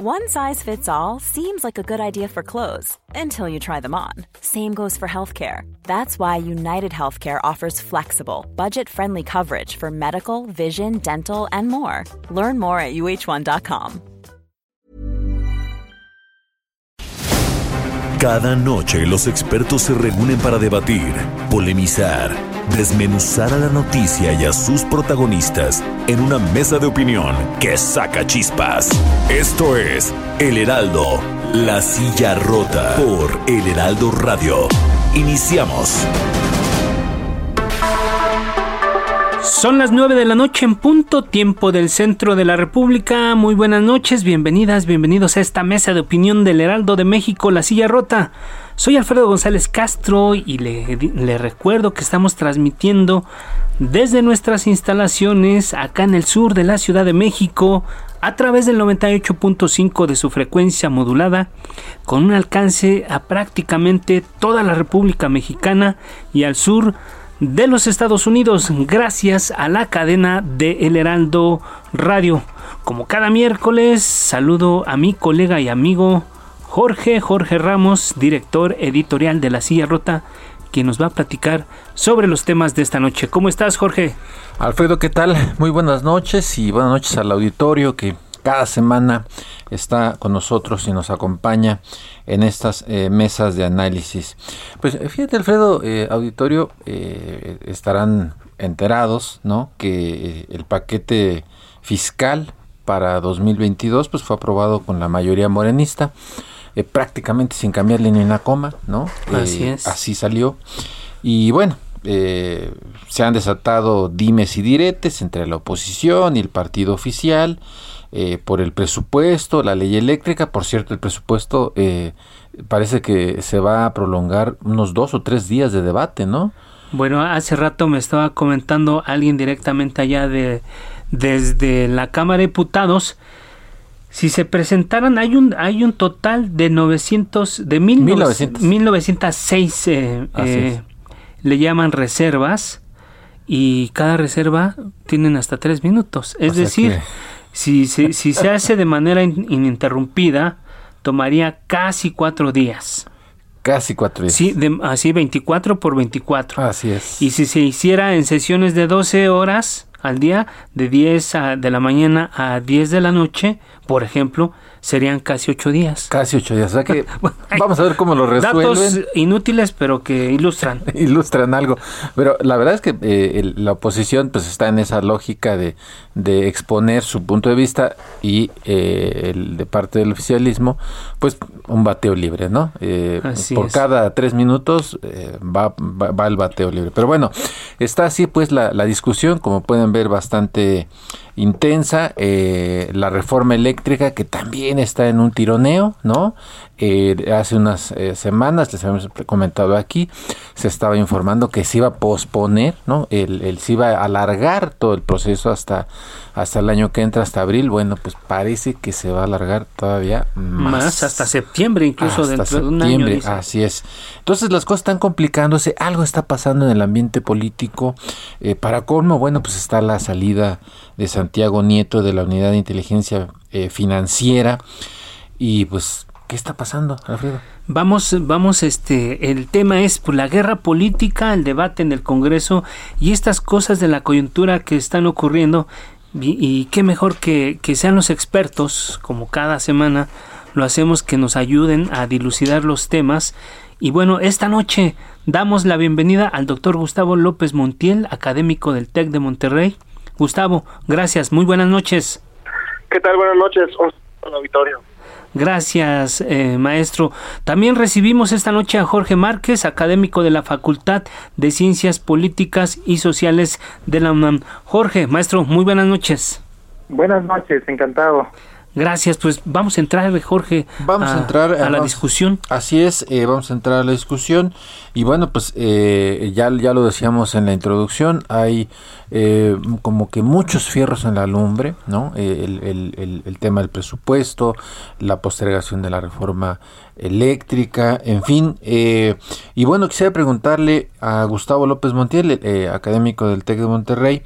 One size fits all seems like a good idea for clothes until you try them on. Same goes for healthcare. That's why United Healthcare offers flexible, budget friendly coverage for medical, vision, dental, and more. Learn more at uh1.com. Cada noche los expertos se reúnen para debatir, polemizar, desmenuzar a la noticia y a sus protagonistas en una mesa de opinión que saca chispas. Esto es El Heraldo, la silla rota por El Heraldo Radio. Iniciamos. Son las 9 de la noche en punto, tiempo del centro de la República. Muy buenas noches, bienvenidas, bienvenidos a esta mesa de opinión del Heraldo de México, La Silla Rota. Soy Alfredo González Castro y le, recuerdo que estamos transmitiendo desde nuestras instalaciones acá en el sur de la Ciudad de México a través del 98.5 de su frecuencia modulada con un alcance a prácticamente toda la República Mexicana y al sur de los Estados Unidos gracias a la cadena de El Heraldo Radio. Como cada miércoles, saludo a mi colega y amigo Jorge Jorge Ramos, director editorial de La Silla Rota, quien nos va a platicar sobre los temas de esta noche. ¿Cómo estás, Jorge? Alfredo, ¿qué tal? Muy buenas noches y buenas noches al auditorio que cada semana está con nosotros y nos acompaña en estas eh, mesas de análisis. Pues eh, fíjate, Alfredo, eh, auditorio, estarán enterados, ¿no? Que el paquete fiscal para 2022 pues fue aprobado con la mayoría morenista, prácticamente sin cambiarle ni una coma, ¿no? Así es. Así salió. Y bueno, se han desatado dimes y diretes entre la oposición y el partido oficial eh, por el presupuesto, la ley eléctrica. Por cierto, el presupuesto eh, parece que se va a prolongar unos dos o tres días de debate, ¿no? Bueno, hace rato me estaba comentando alguien directamente allá de desde la Cámara de Diputados. Si se presentaran, hay un hay un total de 900 de 1900, 1906 eh, le llaman reservas y cada reserva tienen hasta tres minutos. Es decir, si, si, si se hace de manera ininterrumpida, tomaría casi cuatro días. Casi cuatro días. Sí, así 24 por 24. Así es. Y si se hiciera en sesiones de 12 horas al día, de 10 de la mañana a 10 de la noche, por ejemplo, serían casi ocho días. Casi ocho días. O sea que vamos a ver cómo lo resuelven. Datos inútiles, pero que ilustran. ilustran algo. Pero la verdad es que eh, la oposición pues está en esa lógica de, de exponer su punto de vista y eh, el de parte del oficialismo, pues un bateo libre, ¿no? Eh, por cada tres minutos va, va, el bateo libre. Pero bueno, está así pues la, la discusión, como pueden ver, bastante intensa, eh, la reforma eléctrica que también está en un tironeo, ¿no? Eh, hace unas eh, semanas, les habíamos comentado aquí, se estaba informando que se iba a posponer, ¿no? El, se iba a alargar todo el proceso hasta, hasta el año que entra, hasta abril. Bueno, pues parece que se va a alargar todavía más. hasta septiembre, incluso dentro de un año. Así es. Entonces las cosas están complicándose, algo está pasando en el ambiente político. Eh, para colmo, bueno, pues está la salida de Santiago Nieto de la Unidad de Inteligencia Financiera y pues ¿Qué está pasando, Alfredo? Vamos, vamos, este, el tema es pues, la guerra política, el debate en el Congreso y estas cosas de la coyuntura que están ocurriendo. Y, qué mejor que, que, sean los expertos, como cada semana lo hacemos, que nos ayuden a dilucidar los temas. Y bueno, esta noche damos la bienvenida al doctor Gustavo López Montiel, académico del TEC de Monterrey. Gustavo, gracias, muy buenas noches. ¿Qué tal? Buenas noches, auditorio. Gracias, eh, maestro. También recibimos esta noche a Jorge Márquez, académico de la Facultad de Ciencias Políticas y Sociales de la UNAM. Jorge, maestro, muy buenas noches. Buenas noches, encantado. Gracias, pues vamos a entrar, Jorge, vamos a, entrar a la discusión. Así es, eh, vamos a entrar a la discusión y bueno, pues eh, ya, ya lo decíamos en la introducción, hay eh, como que muchos fierros en la lumbre, ¿no? El, el, el, tema del presupuesto, la postergación de la reforma eléctrica, en fin. y bueno, quisiera preguntarle a Gustavo López Montiel, académico del TEC de Monterrey,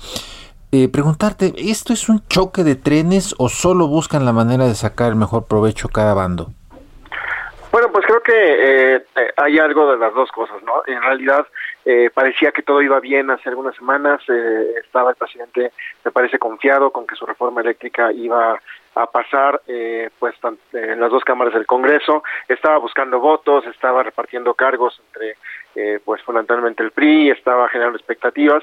eh, preguntarte, ¿esto es un choque de trenes o solo buscan la manera de sacar el mejor provecho cada bando? Bueno, pues creo que eh, hay algo de las dos cosas, ¿no? En realidad eh, parecía que todo iba bien hace algunas semanas, eh, estaba el presidente, me parece, confiado con que su reforma eléctrica iba a pasar eh, pues en las dos cámaras del Congreso, estaba buscando votos, estaba repartiendo cargos entre eh, pues fundamentalmente el PRI, estaba generando expectativas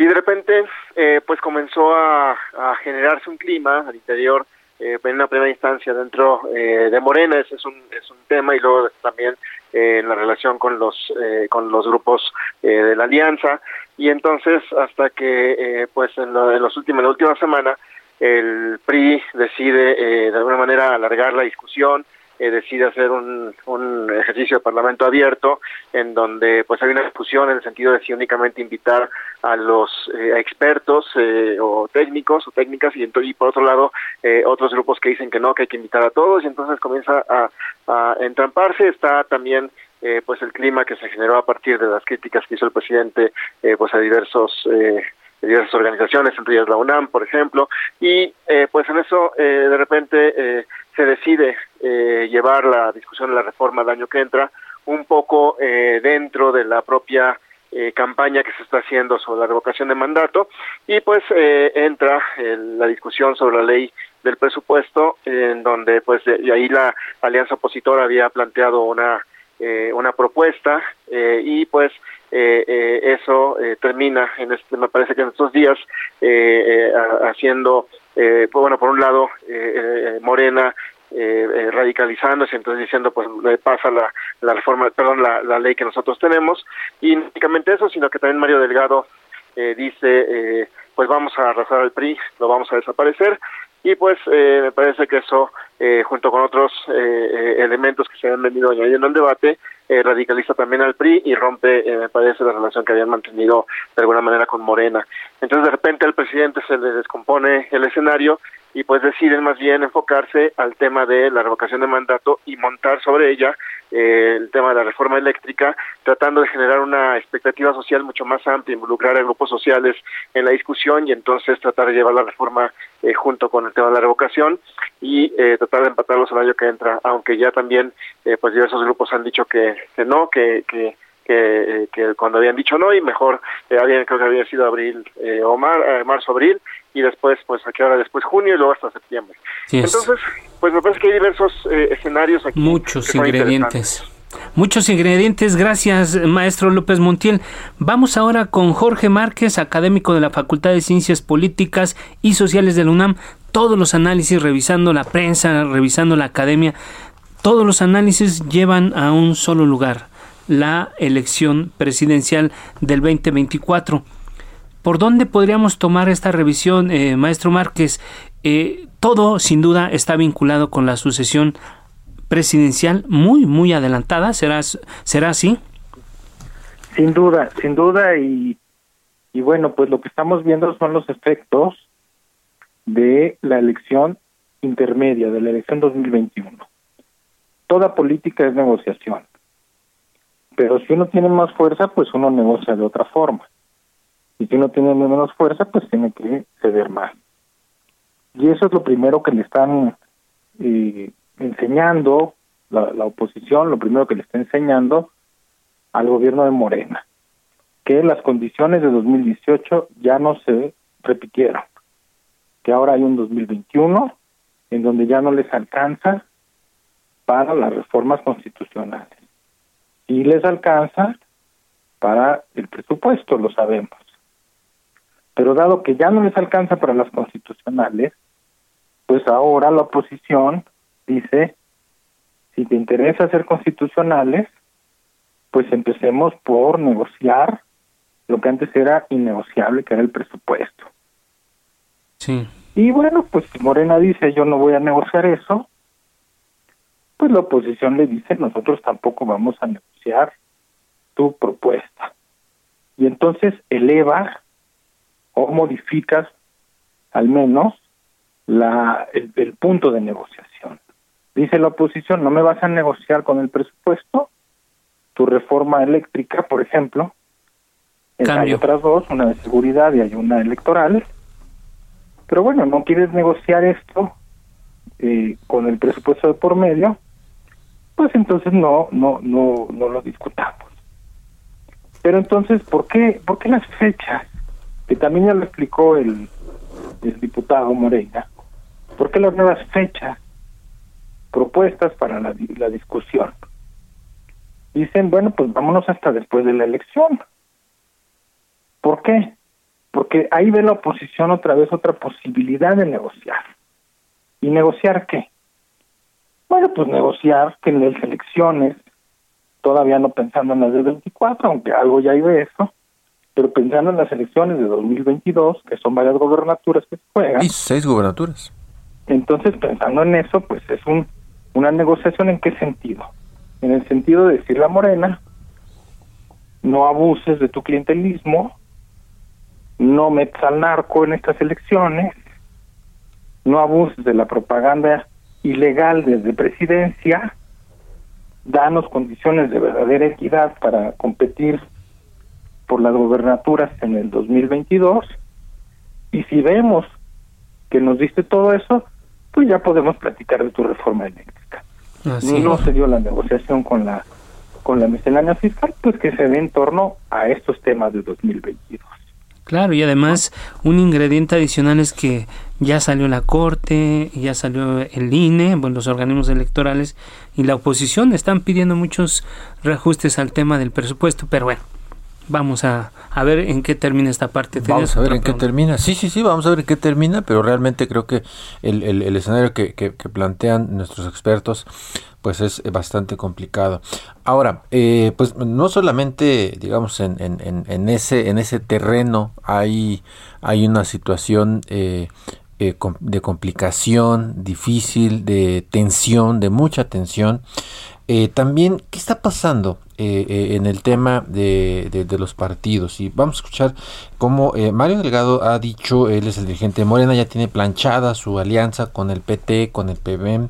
y de repente eh, pues comenzó a, generarse un clima al interior eh, en una primera instancia dentro eh, de Morena, ese es un, es un tema, y luego también eh, en la relación con los, eh, con los grupos de la alianza, y entonces hasta que pues en, lo, en, los últimos, en la última semana el PRI decide de alguna manera alargar la discusión, eh, decide hacer un, un, ejercicio de parlamento abierto en donde pues hay una discusión en el sentido de si únicamente invitar a los eh, expertos eh, o técnicos o técnicas y, y por otro lado eh, otros grupos que dicen que no, que hay que invitar a todos y entonces comienza a, a entramparse, está también eh, pues el clima que se generó a partir de las críticas que hizo el presidente pues a diversos diversas organizaciones, entre ellas la UNAM, por ejemplo, y eh, pues en eso eh, de repente eh, se decide eh, llevar la discusión de la reforma el año que entra un poco eh, dentro de la propia campaña que se está haciendo sobre la revocación de mandato y pues entra en la discusión sobre la ley del presupuesto en donde pues de, y ahí la alianza opositora había planteado una eh, una propuesta eh, y pues eh, eh, eso eh, termina en este me parece que en estos días haciendo pues bueno por un lado Morena eh, eh, radicalizándose, entonces diciendo pues le pasa la, reforma, perdón, la, ley que nosotros tenemos, y no únicamente eso, sino que también Mario Delgado eh, dice pues vamos a arrasar al PRI, lo vamos a desaparecer, y pues eh, me parece que eso eh, junto con otros eh, elementos que se han venido añadiendo al debate eh, radicaliza también al PRI y rompe eh, me parece la relación que habían mantenido de alguna manera con Morena. Entonces de repente al presidente se le descompone el escenario y pues deciden más bien enfocarse al tema de la revocación de mandato y montar sobre ella eh, el tema de la reforma eléctrica, tratando de generar una expectativa social mucho más amplia, involucrar a grupos sociales en la discusión y entonces tratar de llevar la reforma eh, junto con el tema de la revocación y eh, tratar de empatarlos el año que entra, aunque ya también eh, pues diversos grupos han dicho que, que no, que, que que, que, cuando habían dicho no y mejor eh, creo que había sido abril eh, o mar, eh, marzo abril y después pues aquí ahora después junio y luego hasta septiembre sí entonces pues me parece que hay diversos eh, escenarios aquí muchos ingredientes Muchos ingredientes, gracias maestro López Montiel. Vamos ahora con Jorge Márquez, académico de la Facultad de Ciencias Políticas y Sociales de la UNAM. Todos los análisis, revisando la prensa, revisando la academia, todos los análisis llevan a un solo lugar, la elección presidencial del 2024. ¿Por dónde podríamos tomar esta revisión, eh, maestro Márquez? Eh, todo, sin duda, está vinculado con la sucesión presidencial muy, muy adelantada. ¿Será, será así? Sin duda, sin duda. Y, y bueno, pues lo que estamos viendo son los efectos de la elección intermedia, de la elección 2021. Toda política es negociación. Pero si uno tiene más fuerza, pues uno negocia de otra forma. Y si uno tiene menos fuerza, pues tiene que ceder más. Y eso es lo primero que le están eh, enseñando la, oposición, lo primero que le está enseñando al gobierno de Morena, que las condiciones de 2018 ya no se repitieron, que ahora hay un 2021 en donde ya no les alcanza para las reformas constitucionales. Y les alcanza para el presupuesto, lo sabemos. Pero dado que ya no les alcanza para las constitucionales, pues ahora la oposición dice, si te interesa hacer constitucionales, pues empecemos por negociar lo que antes era innegociable, que era el presupuesto. Sí. Y bueno, pues si Morena dice yo no voy a negociar eso, pues la oposición le dice nosotros tampoco vamos a negociar tu propuesta. Y entonces eleva o modificas al menos la el, el punto de negociación. Dice la oposición, no me vas a negociar con el presupuesto, tu reforma eléctrica, por ejemplo, Cambio. hay otras dos, una de seguridad y hay una electoral, Pero bueno, no quieres negociar esto eh, con el presupuesto de por medio, pues entonces no, no, no, no lo discutamos. Pero entonces, ¿por qué, por qué las fechas? Que también ya lo explicó el, el diputado Moreira. ¿Por qué las nuevas fechas propuestas para la, la discusión? Dicen, bueno, pues vámonos hasta después de la elección. ¿Por qué? Porque ahí ve la oposición otra vez otra posibilidad de negociar. ¿Y negociar qué? Bueno, pues negociar que en las elecciones, todavía no pensando en las del 24, aunque algo ya hay de eso, pero pensando en las elecciones de 2022, que son varias gobernaturas que se juegan. Y seis gobernaturas. Entonces, pensando en eso, pues es un una negociación en qué sentido? En el sentido de decirle a Morena, no abuses de tu clientelismo, no metas al narco en estas elecciones, no abuses de la propaganda ilegal desde presidencia, danos condiciones de verdadera equidad para competir por las gobernaturas en el 2022 y si vemos que nos diste todo eso, pues ya podemos platicar de tu reforma eléctrica. no se dio la negociación con la con la miscelánea fiscal, pues que se dé en torno a estos temas de 2022. Claro, y además un ingrediente adicional es que ya salió la Corte, ya salió el INE, bueno, los organismos electorales y la oposición están pidiendo muchos reajustes al tema del presupuesto, pero bueno, vamos a, a ver en qué termina esta parte. Vamos a ver en qué termina. Sí, sí, sí, vamos a ver en qué termina, pero realmente creo que el, el, escenario que, que, plantean nuestros expertos pues es bastante complicado. Ahora, eh, pues no solamente, digamos, en, en, en, ese, en ese terreno hay, hay una situación eh, eh, de complicación, difícil, de tensión, de mucha tensión. También, ¿qué está pasando en el tema de, los partidos? Y vamos a escuchar cómo Mario Delgado ha dicho, él es el dirigente de Morena, ya tiene planchada su alianza con el PT, con el PBM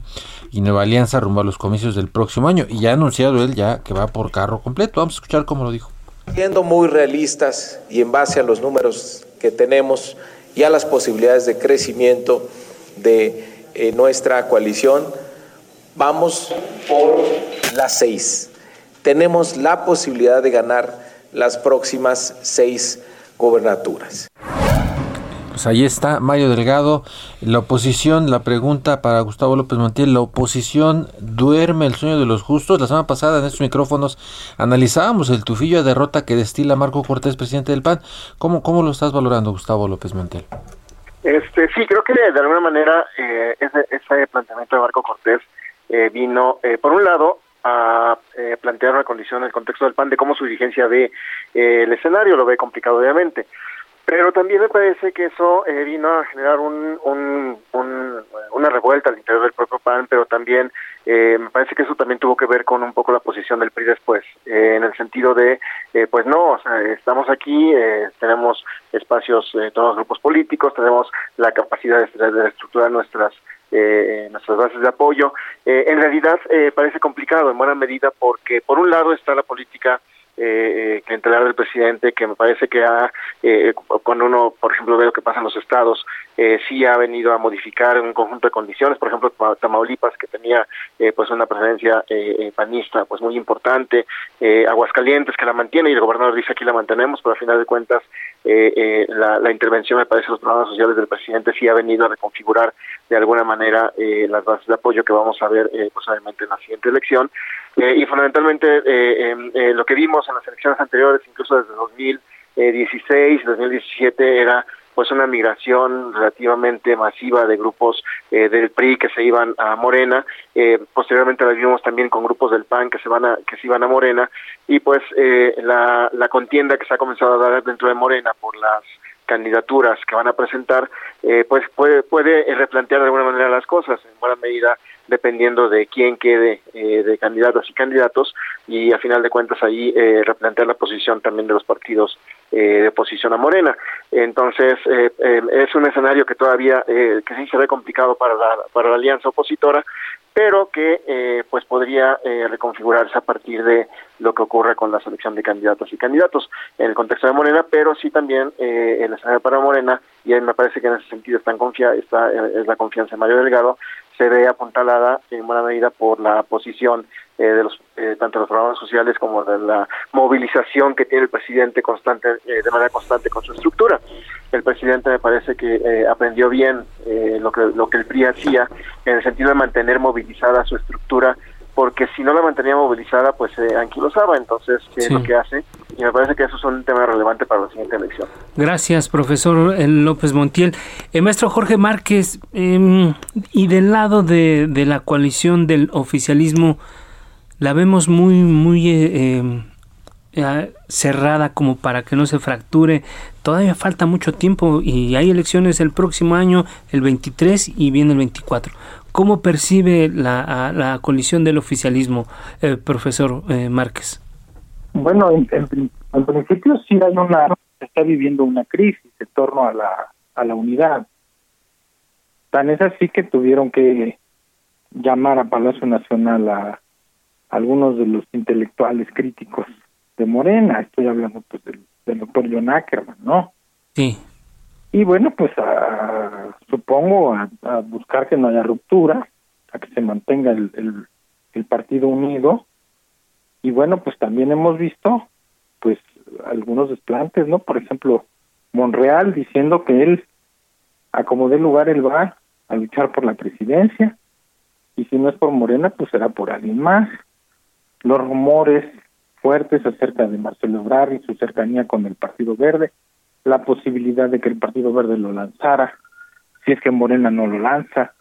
y Nueva Alianza rumbo a los comicios del próximo año. Y ya ha anunciado él ya que va por carro completo. Vamos a escuchar cómo lo dijo. Siendo muy realistas y en base a los números que tenemos y a las posibilidades de crecimiento de eh, nuestra coalición, vamos por las seis. Tenemos la posibilidad de ganar las próximas seis gobernaturas. Pues ahí está Mario Delgado. La oposición, la pregunta para Gustavo López Montiel, ¿la oposición duerme el sueño de los justos? La semana pasada en estos micrófonos analizábamos el tufillo de derrota que destila Marco Cortés, presidente del PAN. ¿Cómo, cómo lo estás valorando, Gustavo López Montiel? Este, sí, creo que de alguna manera eh, ese, ese, planteamiento de Marco Cortés eh, vino, eh, por un lado, a eh, plantear una condición en el contexto del PAN de cómo su dirigencia ve el escenario, lo ve complicado obviamente. Pero también me parece que eso eh, vino a generar un, un, una revuelta al interior del propio PAN, pero también eh, me parece que eso también tuvo que ver con un poco la posición del PRI después, eh, en el sentido de, pues no, estamos aquí, tenemos espacios, todos los grupos políticos, tenemos la capacidad de estructurar nuestras nuestras bases de apoyo. en realidad parece complicado en buena medida porque por un lado está la política eh, eh del presidente, que me parece que ha, eh, cuando uno, por ejemplo, ve lo que pasa en los estados, eh, sí ha venido a modificar un conjunto de condiciones, por ejemplo, Tamaulipas, que tenía eh, pues una presencia eh, panista pues muy importante, Aguascalientes, que la mantiene, y el gobernador dice aquí la mantenemos, pero al final de cuentas la, la, intervención, me parece, los programas sociales del presidente sí ha venido a reconfigurar de alguna manera las bases de apoyo que vamos a ver, pues obviamente, en la siguiente elección. y fundamentalmente em, lo que vimos en las elecciones anteriores, incluso desde 2016, 2017, era pues una migración relativamente masiva de grupos eh, del PRI que se iban a Morena, eh, posteriormente la vimos también con grupos del PAN que se van a que se iban a Morena. Y pues eh, la, la contienda que se ha comenzado a dar dentro de Morena por las candidaturas que van a presentar, eh, pues puede, puede replantear de alguna manera las cosas, en buena medida dependiendo de quién quede eh, de candidatos y candidatos, y a final de cuentas ahí eh, replantear la posición también de los partidos de oposición a Morena. Entonces, es un escenario que todavía, que sí se ve complicado para la, para la alianza opositora, pero que pues podría reconfigurarse a partir de lo que ocurre con la selección de candidatas y candidatos en el contexto de Morena, pero sí también eh, en la escenario para Morena, y me parece que en ese sentido está, confia está es la confianza de Mario Delgado, se ve apuntalada en buena medida por la posición eh, de los eh, tanto de los programas sociales como de la movilización que tiene el presidente constante eh, de manera constante con su estructura. El presidente me parece que aprendió bien lo que lo que el PRI hacía en el sentido de mantener movilizada su estructura porque si no la mantenía movilizada, pues se anquilosaba, entonces, ¿qué es lo que hace? Y me parece que eso es un tema relevante para la siguiente elección. Gracias, profesor López Montiel. Eh, maestro Jorge Márquez, em, y del lado de, de, la coalición del oficialismo, la vemos muy, muy eh, em, eh, cerrada como para que no se fracture. Todavía falta mucho tiempo y hay elecciones el próximo año, el 23 y viene el 24. ¿Cómo percibe la, la colisión del oficialismo, eh, profesor eh, Márquez? Bueno, en, principio sí hay una, se está viviendo una crisis en torno a la, a la unidad. Tan es así que tuvieron que llamar a Palacio Nacional a, algunos de los intelectuales críticos de Morena. Estoy hablando pues del, doctor John Ackerman, ¿no? Sí. Y bueno, pues a, supongo a, buscar que no haya ruptura, a que se mantenga el, el, partido unido. Y bueno, pues también hemos visto pues algunos desplantes, ¿no? Por ejemplo, Monreal diciendo que él, a como dé lugar, él va a luchar por la presidencia. Y si no es por Morena, pues será por alguien más. Los rumores fuertes acerca de Marcelo Ebrard y su cercanía con el Partido Verde la posibilidad de que el Partido Verde lo lanzara, si es que Morena no lo lanza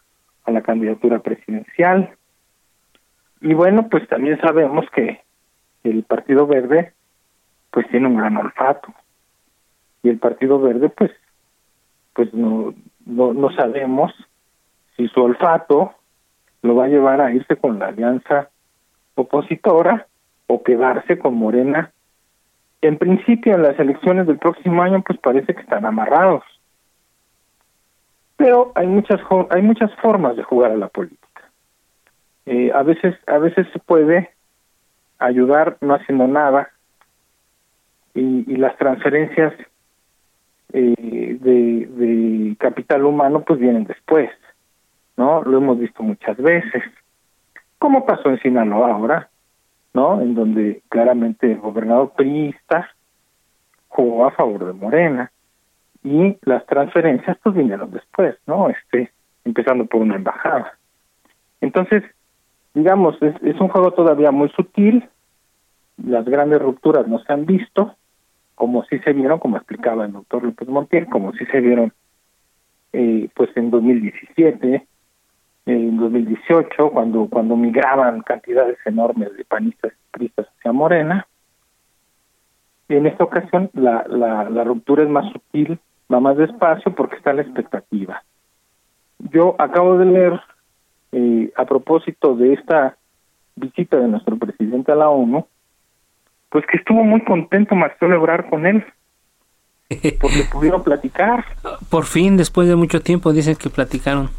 a la candidatura presidencial. Y bueno, pues también sabemos que el Partido Verde pues tiene un gran olfato. Y el Partido Verde pues pues no no, no sabemos si su olfato lo va a llevar a irse con la alianza opositora o quedarse con Morena en principio, en las elecciones del próximo año, pues parece que están amarrados. Pero hay muchas hay muchas formas de jugar a la política. Eh, a veces a veces se puede ayudar no haciendo nada y, las transferencias eh, de, de capital humano pues vienen después, ¿no? Lo hemos visto muchas veces. ¿Cómo pasó en Sinaloa ahora? ¿No? En donde claramente el gobernador priista jugó a favor de Morena y las transferencias pues vinieron después, ¿no? Este, empezando por una embajada. Entonces, digamos, es, es un juego todavía muy sutil, las grandes rupturas no se han visto, como sí se vieron, como explicaba el doctor López Montiel, como sí se vieron eh, pues en 2017, en 2018, cuando, cuando migraban cantidades enormes de panistas y pristas hacia Morena. Y en esta ocasión la, la, la ruptura es más sutil, va más despacio porque está la expectativa. Yo acabo de leer, eh, a propósito de esta visita de nuestro presidente a la ONU, pues que estuvo muy contento Marcelo Ebrard con él, porque pudieron platicar. Por fin, después de mucho tiempo, dicen que platicaron.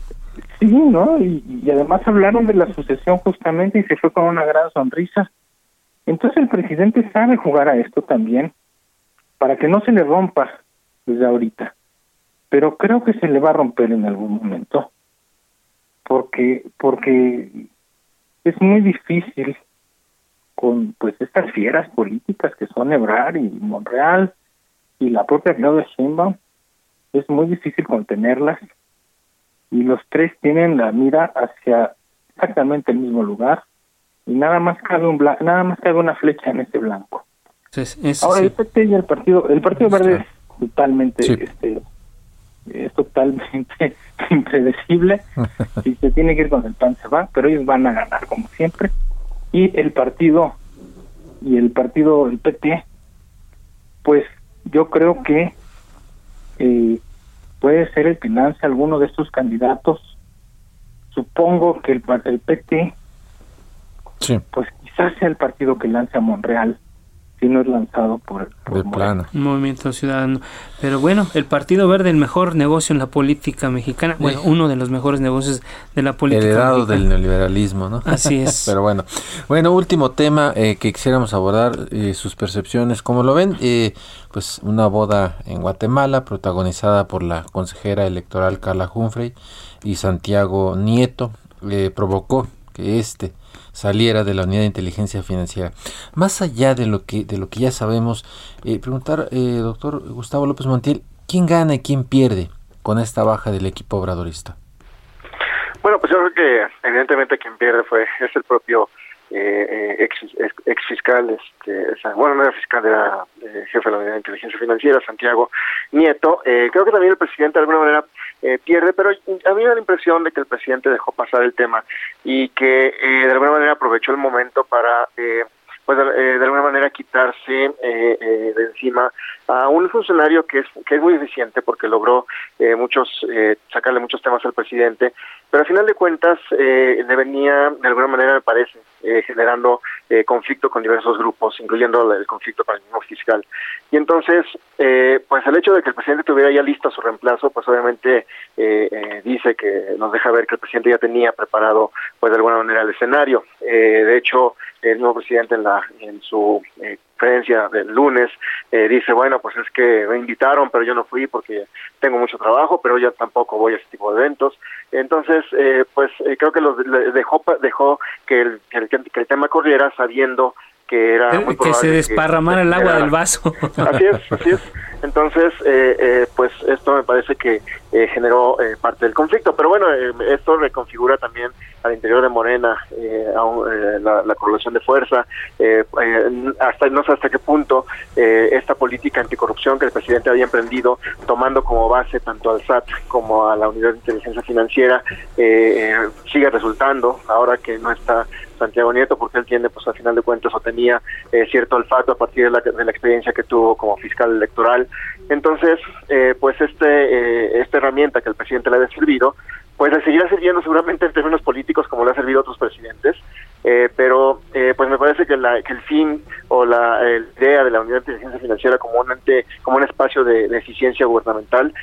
Sí, ¿no? Y, además hablaron de la sucesión justamente y se fue con una gran sonrisa. Entonces el presidente sabe jugar a esto también para que no se le rompa desde ahorita. Pero creo que se le va a romper en algún momento. Porque porque es muy difícil con pues estas fieras políticas que son Ebrar y Monreal y la propia Claudia Sheinbaum es muy difícil contenerlas y los tres tienen la mira hacia exactamente el mismo lugar y nada más cabe un nada más cabe una flecha en ese blanco. Ahora el PT y el partido el partido verde es totalmente este es totalmente impredecible. Si se tiene que ir con el pan se va pero ellos van a ganar como siempre. Y el partido y el partido el PT pues yo creo que puede ser el que lance alguno de estos candidatos. Supongo que el, el PT, pues quizás sea el partido que lance a Monreal, si no es lanzado por, el plano. Movimiento Ciudadano. Pero bueno, el Partido Verde, el mejor negocio en la política mexicana, bueno, uno de los mejores negocios de la política Heredado del neoliberalismo, ¿no? Así es. Pero bueno, bueno, último tema eh, que quisiéramos abordar, eh, sus percepciones, como lo ven, eh, pues una boda en Guatemala protagonizada por la consejera electoral Carla Humphrey y Santiago Nieto, provocó que este saliera de la unidad de inteligencia financiera. Más allá de lo que, de lo que ya sabemos, eh, preguntar, eh, doctor Gustavo López Montiel, ¿quién gana y quién pierde con esta baja del equipo obradorista? Bueno, pues yo creo que evidentemente quien pierde fue es el propio eh, ex, ex, fiscal, este, bueno, no era fiscal, era jefe de la unidad de inteligencia financiera, Santiago Nieto. creo que también el presidente de alguna manera eh, pierde, pero a mí me da la impresión de que el presidente dejó pasar el tema y que eh, de alguna manera aprovechó el momento para eh, pues de, alguna manera quitarse de encima a un funcionario que es que es muy eficiente porque logró muchos sacarle muchos temas al presidente pero al final de cuentas eh, le venía, de alguna manera me parece, eh, generando eh, conflicto con diversos grupos, incluyendo el conflicto con el mismo fiscal. Y entonces, eh, pues el hecho de que el presidente tuviera ya listo su reemplazo, pues obviamente dice que nos deja ver que el presidente ya tenía preparado, pues de alguna manera el escenario. de hecho, el nuevo presidente en, la, en su conferencia del lunes dice, bueno, pues es que me invitaron, pero yo no fui porque tengo mucho trabajo, pero yo tampoco voy a ese tipo de eventos. Entonces, eh, pues eh, creo que los dejó dejó que el, que el, tema corriera sabiendo que era muy que se desparramara el agua del vaso. Así es, así es. Entonces, eh, eh, pues esto me parece que eh, generó eh, parte del conflicto. Pero bueno, eh, esto reconfigura también al interior de Morena la, la, correlación de fuerza. hasta no sé hasta qué punto esta política anticorrupción que el presidente había emprendido, tomando como base tanto al SAT como a la Unidad de Inteligencia Financiera, sigue resultando ahora que no está Santiago Nieto, porque él tiene, pues al final de cuentas, o tenía eh, cierto olfato a partir de la, de la, experiencia que tuvo como fiscal electoral. Entonces, eh, pues este eh, esta herramienta que el presidente le ha servido, pues le seguirá sirviendo seguramente en términos políticos como le ha servido a otros presidentes, pero pues me parece que, la, que el fin o la idea de la Unidad de Inteligencia Financiera como un ente, como un espacio de, eficiencia gubernamental,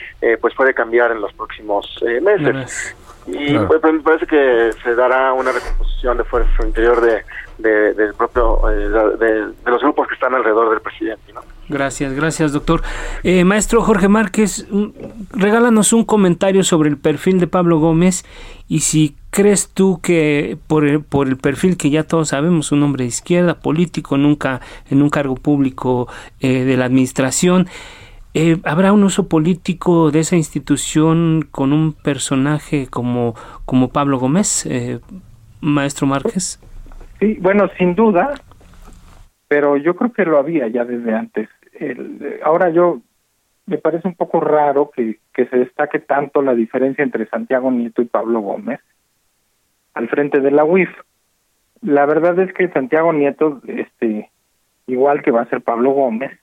pues puede cambiar en los próximos meses. Y pues, me parece que se dará una recomposición de fuerzas al interior de, del propio eh, de, los grupos que están alrededor del presidente. ¿no? Gracias, gracias doctor. Eh, maestro Jorge Márquez, regálanos un comentario sobre el perfil de Pablo Gómez y si crees tú que por el, por el perfil que ya todos sabemos, un hombre de izquierda, político, nunca en un cargo público eh, de la administración, eh, ¿Habrá un uso político de esa institución con un personaje como, como Pablo Gómez, eh, maestro Márquez? Sí, bueno, sin duda, pero yo creo que lo había ya desde antes. ahora yo me parece un poco raro que, que se destaque tanto la diferencia entre Santiago Nieto y Pablo Gómez al frente de la UIF. La verdad es que Santiago Nieto, este, igual que va a ser Pablo Gómez,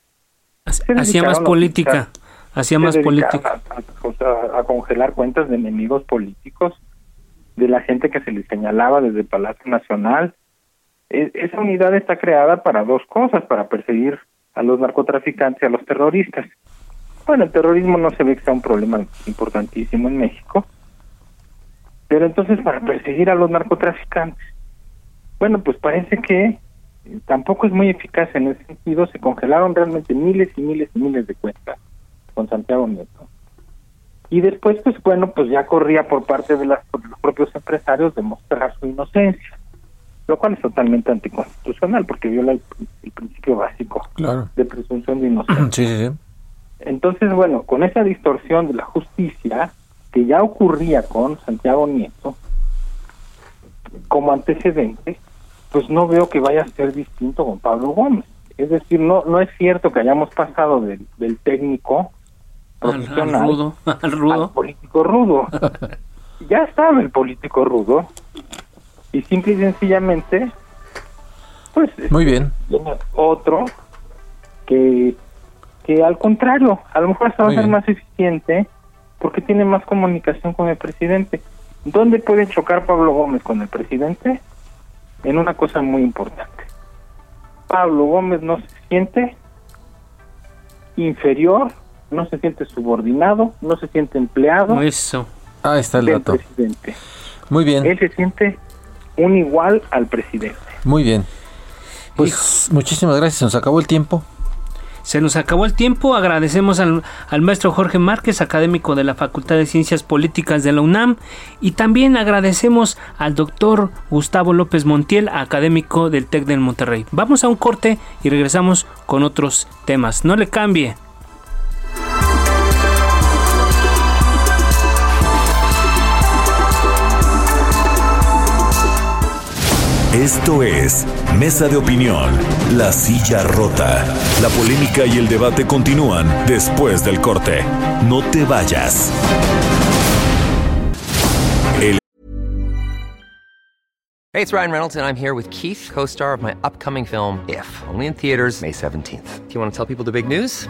Hacía más política, hacía más política. A, congelar cuentas de enemigos políticos, de la gente que se le señalaba desde el Palacio Nacional. E, esa unidad está creada para dos cosas, para perseguir a los narcotraficantes y a los terroristas. Bueno, el terrorismo no se ve que sea un problema importantísimo en México, pero entonces para perseguir a los narcotraficantes, bueno, pues parece que tampoco es muy eficaz en ese sentido. Se congelaron realmente miles y miles y miles de cuentas con Santiago Nieto. Y después, pues bueno, pues ya corría por parte de, las, los propios empresarios demostrar su inocencia, lo cual es totalmente anticonstitucional porque viola el, principio básico de presunción de inocencia. Entonces, bueno, con esa distorsión de la justicia que ya ocurría con Santiago Nieto, como antecedente, pues no veo que vaya a ser distinto con Pablo Gómez. Es decir, no no es cierto que hayamos pasado del, del técnico profesional al, rudo, al, rudo. político rudo. ya estaba el político rudo y simple y sencillamente, pues muy bien, otro que que al contrario, a lo mejor va a ser más eficiente porque tiene más comunicación con el presidente. ¿Dónde puede chocar Pablo Gómez con el presidente? En una cosa muy importante. Pablo Gómez no se siente inferior, no se siente subordinado, no se siente empleado. Eso. Ahí está el dato. presidente. Muy bien, Él se siente un igual al presidente. muy bien. Pues muchísimas gracias, se nos acabó el tiempo. Se nos acabó el tiempo. Agradecemos al, maestro Jorge Márquez, académico de la Facultad de Ciencias Políticas de la UNAM. Y también agradecemos al doctor Gustavo López Montiel, académico del TEC del Monterrey. Vamos a un corte y regresamos con otros temas. No le cambie. Esto es Mesa de Opinión, La Silla Rota. La polémica y el debate continúan después del corte. No te vayas. Hey, it's Ryan Reynolds, and I'm here with Keith, co star of my upcoming film, If, only in theaters, May 17th. Do you want to tell people the big news?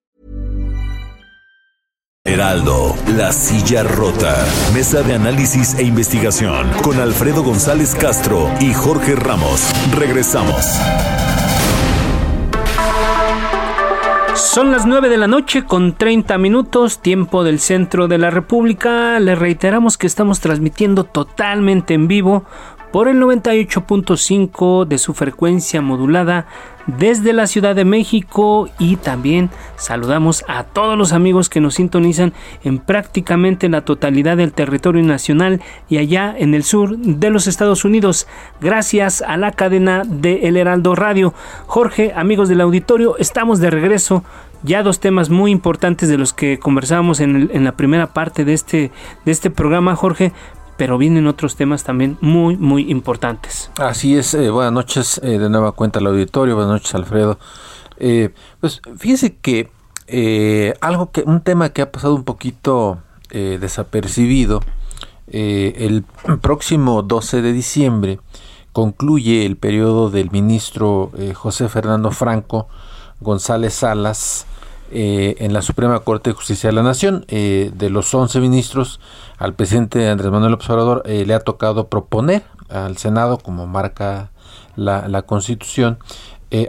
Heraldo, La Silla Rota. Mesa de análisis e investigación con Alfredo González Castro y Jorge Ramos. Regresamos. Son las 9 de la noche con 30 minutos, tiempo del centro de la República. Le reiteramos que estamos transmitiendo totalmente en vivo por el 98.5 de su frecuencia modulada desde la Ciudad de México. Y también saludamos a todos los amigos que nos sintonizan en prácticamente la totalidad del territorio nacional y allá en el sur de los Estados Unidos gracias a la cadena de El Heraldo Radio. Jorge, amigos del auditorio, estamos de regreso. Ya dos temas muy importantes de los que conversábamos en, en, la primera parte de este, de este programa, Jorge, pero vienen otros temas también muy, muy importantes. Así es, eh, buenas noches eh, de nueva cuenta al auditorio, buenas noches Alfredo. Eh, pues fíjese que eh, algo que, un tema que ha pasado un poquito desapercibido, el próximo 12 de diciembre concluye el periodo del ministro José Fernando Franco González Salas, eh, en la Suprema Corte de Justicia de la Nación. Eh, de los 11 ministros, al presidente Andrés Manuel Observador eh, le ha tocado proponer al Senado, como marca la, Constitución,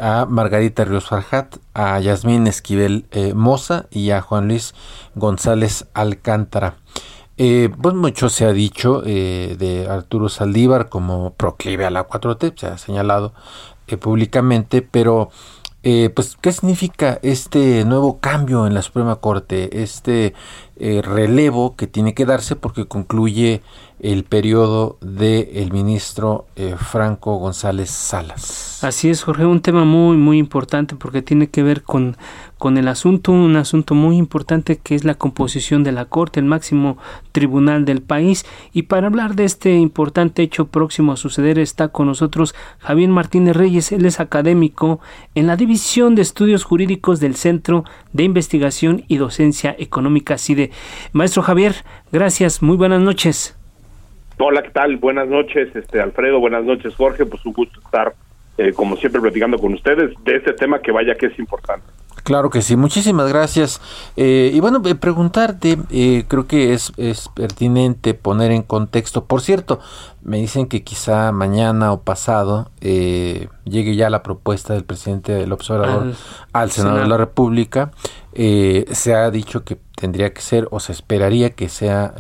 a Margarita Ríos Farjat, a Yasmín Esquivel Moza y a Juan Luis González Alcántara. pues mucho se ha dicho de Arturo Saldívar como proclive a la 4T, se ha señalado públicamente, pero eh, pues, ¿qué significa este nuevo cambio en la Suprema Corte? Este eh, relevo que tiene que darse porque concluye el periodo del el ministro eh, Franco González Salas. Así es, Jorge, un tema muy, muy importante porque tiene que ver con, con el asunto, un asunto muy importante que es la composición de la Corte, el máximo tribunal del país. Y para hablar de este importante hecho próximo a suceder está con nosotros Javier Martínez Reyes, él es académico en la División de Estudios Jurídicos del Centro de Investigación y Docencia Económica CIDE. Maestro Javier, gracias, muy buenas noches. Hola, ¿qué tal? Buenas noches, este Alfredo, buenas noches, Jorge, pues un gusto estar eh, como siempre platicando con ustedes de este tema que vaya que es importante. Claro que sí, muchísimas gracias. Eh, y bueno, eh, preguntarte, eh, creo que es, es pertinente poner en contexto. Por cierto, me dicen que quizá mañana o pasado llegue ya la propuesta del presidente del observador al, al Senado, Senado de la República. se ha dicho que tendría que ser o se esperaría que sea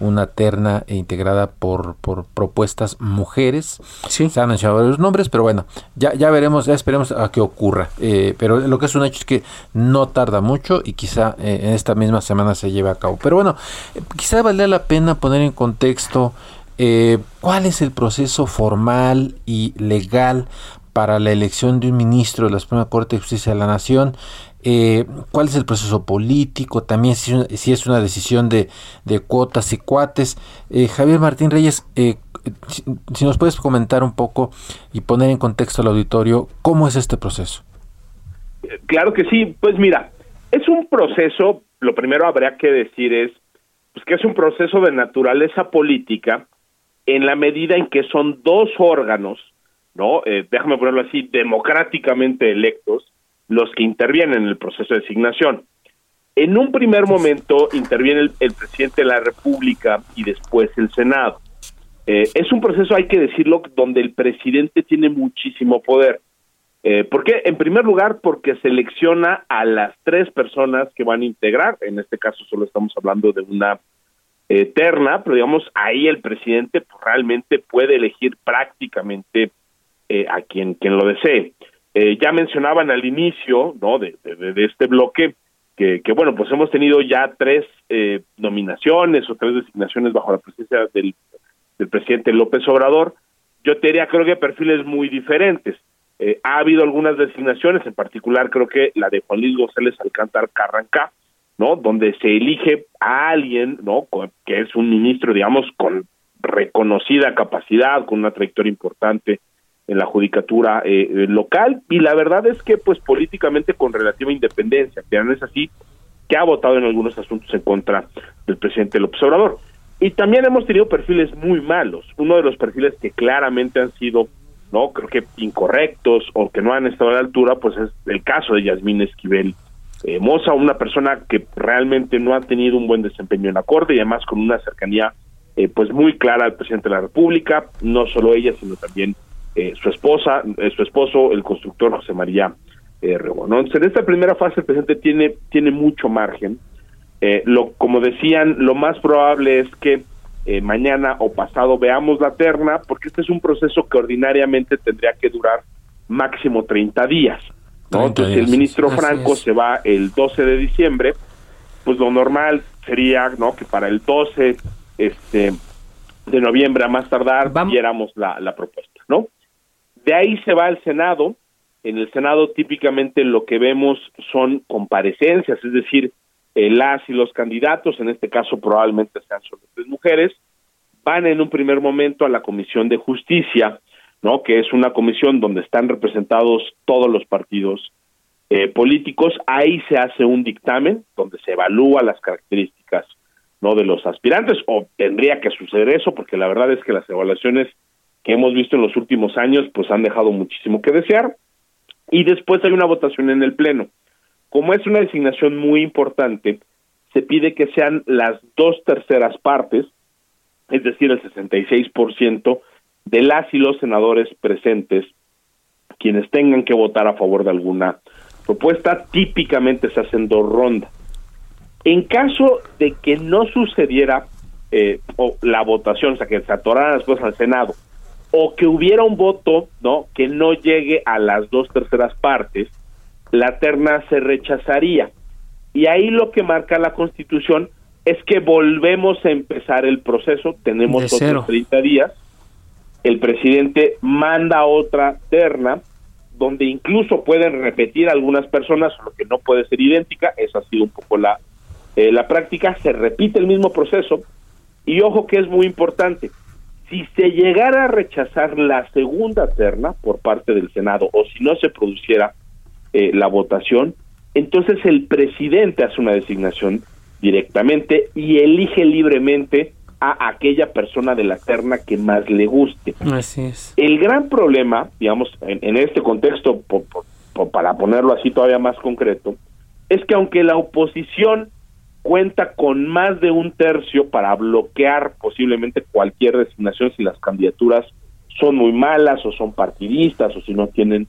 una terna integrada por, por propuestas mujeres. Sí. Se han mencionado varios nombres, pero bueno, ya, ya veremos, ya esperemos a que ocurra. Eh, pero lo que es un hecho es que no tarda mucho y quizá eh, en esta misma semana se lleve a cabo. Pero bueno, eh, quizá valga la pena poner en contexto eh, cuál es el proceso formal y legal para la elección de un ministro de la Suprema Corte de Justicia de la Nación eh, cuál es el proceso político, también si, es una decisión de, cuotas y cuates. Eh, Javier Martín Reyes, eh, si, si, nos puedes comentar un poco y poner en contexto al auditorio, ¿cómo es este proceso? Claro que sí, pues mira, es un proceso, lo primero habría que decir es pues que es un proceso de naturaleza política en la medida en que son dos órganos, ¿no? Eh, déjame ponerlo así, democráticamente electos, los que intervienen en el proceso de designación. En un primer momento interviene el, presidente de la República y después el Senado. Eh, es un proceso, hay que decirlo, donde el presidente tiene muchísimo poder. Eh, ¿Por qué? En primer lugar, porque selecciona a las tres personas que van a integrar. En este caso solo estamos hablando de una eterna, pero digamos, ahí el presidente pues, realmente puede elegir prácticamente eh, a quien, quien lo desee. Eh, ya mencionaban al inicio ¿no? de, este bloque que, bueno, pues hemos tenido ya tres eh, nominaciones o tres designaciones bajo la presencia del, presidente López Obrador. Yo te diría, creo que perfiles muy diferentes. Eh, ha habido algunas designaciones, en particular creo que la de Juan Luis González Alcántar Carrancá, ¿no? Donde se elige a alguien, ¿no? Que es un ministro, digamos, con reconocida capacidad, con una trayectoria importante en la judicatura eh, eh, local y la verdad es que pues políticamente con relativa independencia, que no es así, que ha votado en algunos asuntos en contra del presidente López Obrador. Y también hemos tenido perfiles muy malos. Uno de los perfiles que claramente han sido, no creo que incorrectos o que no han estado a la altura, pues es el caso de Yasmín Esquivel eh, Moza, una persona que realmente no ha tenido un buen desempeño en la Corte y además con una cercanía eh, pues muy clara al presidente de la República, no solo ella, sino también eh, su esposa, eh, su esposo, el constructor José María eh, Entonces, en esta primera fase el presidente tiene, tiene mucho margen. Eh, lo, como decían, lo más probable es que mañana o pasado veamos la terna, porque este es un proceso que ordinariamente tendría que durar máximo 30 días. ¿no? Entonces, si el ministro Franco se va el 12 de diciembre, pues lo normal sería no que para el 12 este de noviembre a más tardar viéramos la, la propuesta, ¿no? De ahí se va al Senado. En el Senado típicamente lo que vemos son comparecencias, es decir, las y los candidatos, en este caso probablemente sean solo tres mujeres, van en un primer momento a la Comisión de Justicia, ¿no? que es una comisión donde están representados todos los partidos eh, políticos. Ahí se hace un dictamen donde se evalúa las características no de los aspirantes, o tendría que suceder eso, porque la verdad es que las evaluaciones que hemos visto en los últimos años, pues han dejado muchísimo que desear. Y después hay una votación en el Pleno. Como es una designación muy importante, se pide que sean las dos terceras partes, es decir, el 66% de las y los senadores presentes, quienes tengan que votar a favor de alguna propuesta, típicamente se hacen dos rondas. En caso de que no sucediera eh, o la votación, o sea, que se atorara después al Senado, o que hubiera un voto, ¿no? Que no llegue a las dos terceras partes, la terna se rechazaría. Y ahí lo que marca la Constitución es que volvemos a empezar el proceso, tenemos otros 30 días, el presidente manda otra terna, donde incluso pueden repetir algunas personas, lo que no puede ser idéntica, esa ha sido un poco la, eh, la práctica, se repite el mismo proceso, y ojo que es muy importante, si se llegara a rechazar la segunda terna por parte del Senado o si no se produciera eh, la votación, entonces el presidente hace una designación directamente y elige libremente a aquella persona de la terna que más le guste. Así es. El gran problema, digamos, en, este contexto, para ponerlo así todavía más concreto, es que aunque la oposición cuenta con más de un tercio para bloquear posiblemente cualquier designación si las candidaturas son muy malas o son partidistas o si no tienen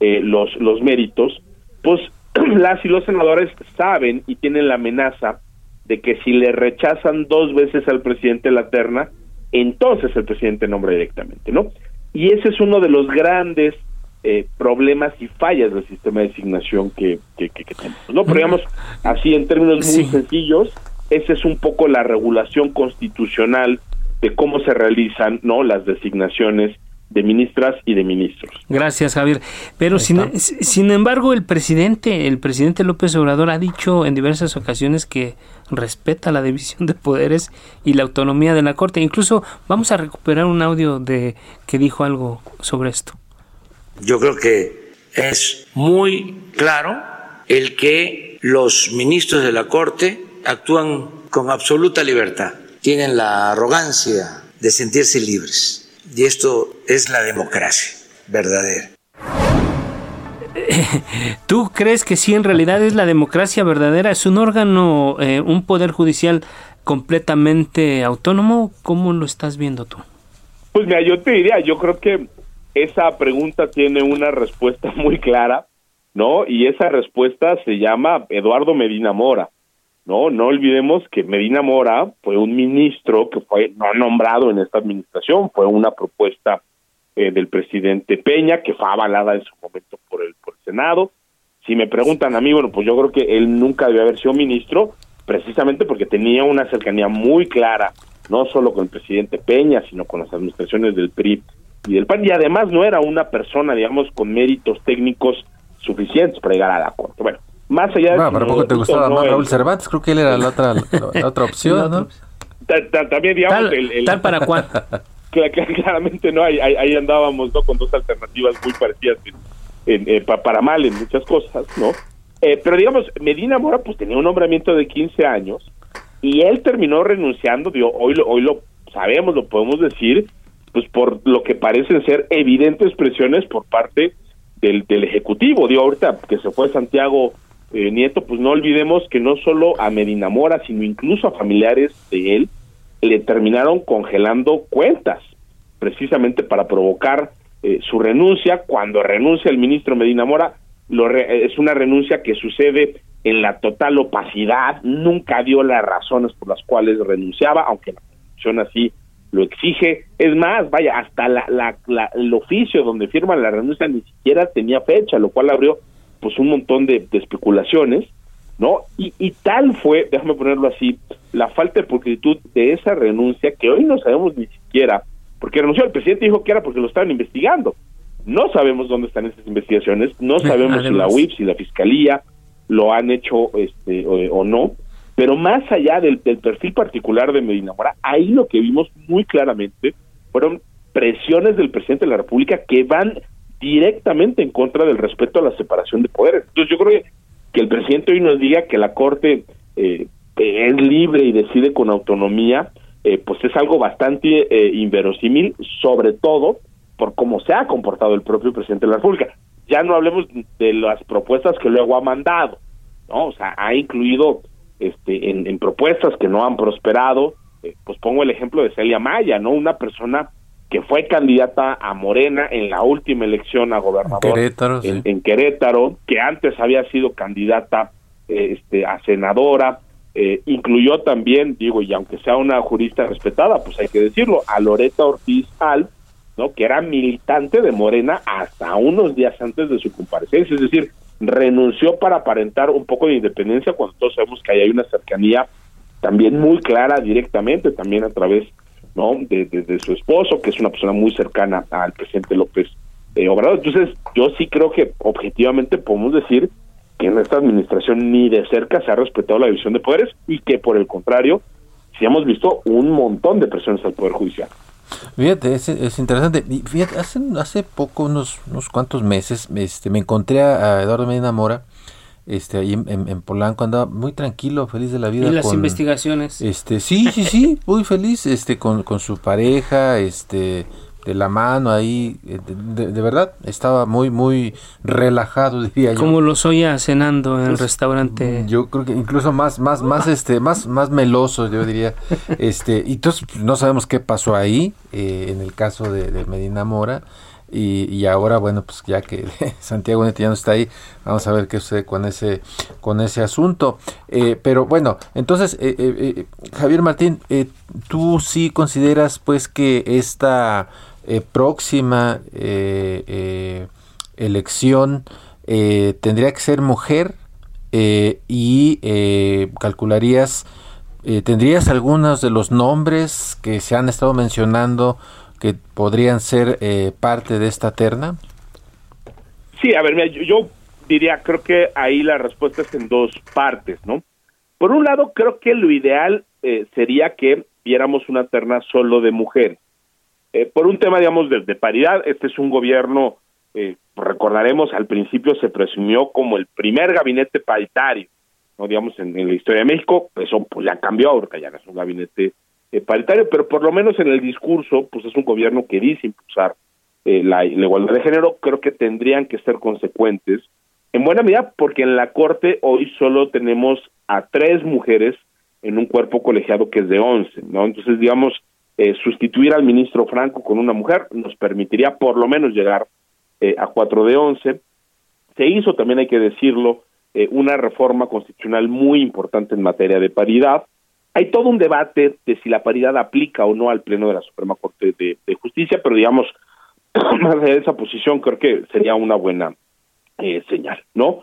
eh, los, los méritos, pues las y los senadores saben y tienen la amenaza de que si le rechazan dos veces al presidente la terna, entonces el presidente nombra directamente, ¿no? Y ese es uno de los grandes eh, problemas y fallas del sistema de designación que, que, tenemos. ¿no? Pero digamos, así en términos muy sencillos, esa es un poco la regulación constitucional de cómo se realizan no las designaciones de ministras y de ministros. Gracias, Javier. Pero sin, sin embargo, el presidente, el presidente López Obrador ha dicho en diversas ocasiones que respeta la división de poderes y la autonomía de la Corte. Incluso vamos a recuperar un audio de que dijo algo sobre esto. Yo creo que es muy claro el que los ministros de la Corte actúan con absoluta libertad, tienen la arrogancia de sentirse libres. Y esto es la democracia verdadera. ¿Tú crees que sí en realidad es la democracia verdadera? ¿Es un órgano, eh, un poder judicial completamente autónomo? ¿Cómo lo estás viendo tú? Pues mira, yo te diría, yo creo que esa pregunta tiene una respuesta muy clara, ¿no? Y esa respuesta se llama Eduardo Medina Mora. No, no olvidemos que Medina Mora fue un ministro que fue no nombrado en esta administración, fue una propuesta eh, del presidente Peña que fue avalada en su momento por el, por el Senado. Si me preguntan a mí, bueno, pues yo creo que él nunca debió haber sido ministro, precisamente porque tenía una cercanía muy clara, no solo con el presidente Peña, sino con las administraciones del PRI y del PAN, y además no era una persona, digamos, con méritos técnicos suficientes para llegar a la corte. Bueno, más allá de... No, pero poco te gustaba más Raúl Cervantes, creo que él era la otra, la, otra opción, ¿no? También, digamos, tal, el, tal para cuál. claramente no, ahí, ahí andábamos ¿no? con dos alternativas muy parecidas en, eh, para mal en muchas cosas, ¿no? Eh, pero digamos, Medina Mora pues tenía un nombramiento de 15 años y él terminó renunciando, digo, hoy lo, hoy lo sabemos, lo podemos decir, pues por lo que parecen ser evidentes presiones por parte del, del Ejecutivo. Digo, ahorita que se fue Santiago eh, Nieto, pues no olvidemos que no solo a Medina Mora, sino incluso a familiares de él, le terminaron congelando cuentas, precisamente para provocar eh, su renuncia. Cuando renuncia el ministro Medina Mora, lo es una renuncia que sucede en la total opacidad, nunca dio las razones por las cuales renunciaba, aunque la Constitución así lo exige. Es más, vaya, hasta la, la, el oficio donde firma la renuncia ni siquiera tenía fecha, lo cual abrió pues un montón de, de especulaciones, ¿no? Y, y tal fue, déjame ponerlo así, la falta de pulcritud de esa renuncia que hoy no sabemos ni siquiera, porque renunció el presidente dijo que era porque lo estaban investigando. No sabemos dónde están esas investigaciones, no sabemos si la UIP, si la fiscalía lo han hecho este o, no, pero más allá del, perfil particular de Medina Mora, ahí lo que vimos muy claramente fueron presiones del presidente de la República que van directamente en contra del respeto a la separación de poderes. Entonces yo creo que el presidente hoy nos diga que la Corte eh, es libre y decide con autonomía, eh, pues es algo bastante eh, inverosímil, sobre todo por cómo se ha comportado el propio presidente de la República. Ya no hablemos de las propuestas que luego ha mandado, ¿no? O sea, ha incluido este en, propuestas que no han prosperado, eh, pues pongo el ejemplo de Celia Maya, ¿no? Una persona que fue candidata a Morena en la última elección a gobernador Querétaro, en, en, Querétaro, que antes había sido candidata este, a senadora, eh, incluyó también, digo, y aunque sea una jurista respetada, pues hay que decirlo, a Loreta Ortiz Al, ¿no? que era militante de Morena hasta unos días antes de su comparecencia, es decir, renunció para aparentar un poco de independencia cuando todos sabemos que ahí hay una cercanía también muy clara directamente, también a través no de, de, su esposo, que es una persona muy cercana al presidente López eh, Obrador. Entonces, yo sí creo que objetivamente podemos decir que en esta administración ni de cerca se ha respetado la división de poderes y que por el contrario, sí hemos visto un montón de presiones al Poder Judicial. Fíjate, es, es interesante. Fíjate, hace, hace poco, unos, unos cuantos meses, este, me encontré a Eduardo Medina Mora, este, ahí en, en, Polanco, andaba muy tranquilo, feliz de la vida. ¿Y las investigaciones? Este, sí, sí, sí, muy feliz, este, con, con su pareja, este, de la mano ahí, eh, de, de, verdad, estaba muy, muy relajado, diría yo. Como los oía cenando en el pues, restaurante. Yo creo que incluso más, más, más, este, más, más meloso, yo diría. este, y entonces pues, no sabemos qué pasó ahí, eh, en el caso de, de Medina Mora. Y, y, ahora bueno pues ya que Santiago Neto ya no está ahí vamos a ver qué sucede con ese con ese asunto eh, pero bueno entonces eh, eh, Javier Martín tú sí consideras pues que esta eh, próxima eh, eh, elección tendría que ser mujer y calcularías, tendrías algunos de los nombres que se han estado mencionando que podrían ser parte de esta terna? Sí, a ver, yo, yo diría, creo que ahí la respuesta es en dos partes, ¿no? Por un lado, creo que lo ideal eh, sería que viéramos una terna solo de mujeres. Eh, por un tema, digamos, de, paridad, este es un gobierno, eh, recordaremos, al principio se presumió como el primer gabinete paritario, no digamos en, la historia de México, eso pues ya cambió, ahorita ya no es un gabinete eh, paritario, pero por lo menos en el discurso, pues es un gobierno que dice impulsar eh, la, igualdad de género, creo que tendrían que ser consecuentes, en buena medida porque en la Corte hoy solo tenemos a tres mujeres en un cuerpo colegiado que es de once, ¿no? Entonces, digamos, eh, sustituir al ministro Franco con una mujer nos permitiría por lo menos llegar eh, a cuatro de once. Se hizo, también hay que decirlo, eh, una reforma constitucional muy importante en materia de paridad. Hay todo un debate de si la paridad aplica o no al Pleno de la Suprema Corte de, Justicia, pero digamos, más allá de esa posición, creo que sería una buena señal, ¿no?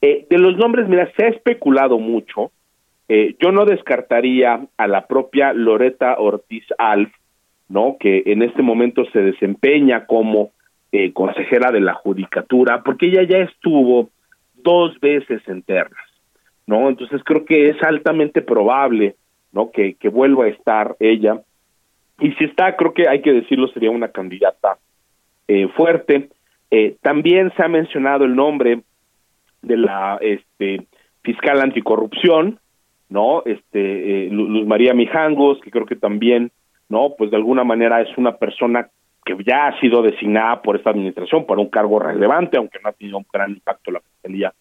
de los nombres, mira, se ha especulado mucho, eh, yo no descartaría a la propia Loreta Ortiz Alf, ¿no? Que en este momento se desempeña como eh, consejera de la judicatura, porque ella ya estuvo dos veces en ternas, ¿no? Entonces creo que es altamente probable, ¿no? Que, que vuelva a estar ella. Y si está, creo que hay que decirlo, sería una candidata eh, fuerte. también se ha mencionado el nombre de la este, fiscal anticorrupción, ¿no? Este, eh, Luz María Mijangos, que creo que también, ¿no? Pues de alguna manera es una persona que ya ha sido designada por esta administración para un cargo relevante, aunque no ha tenido un gran impacto la fiscalía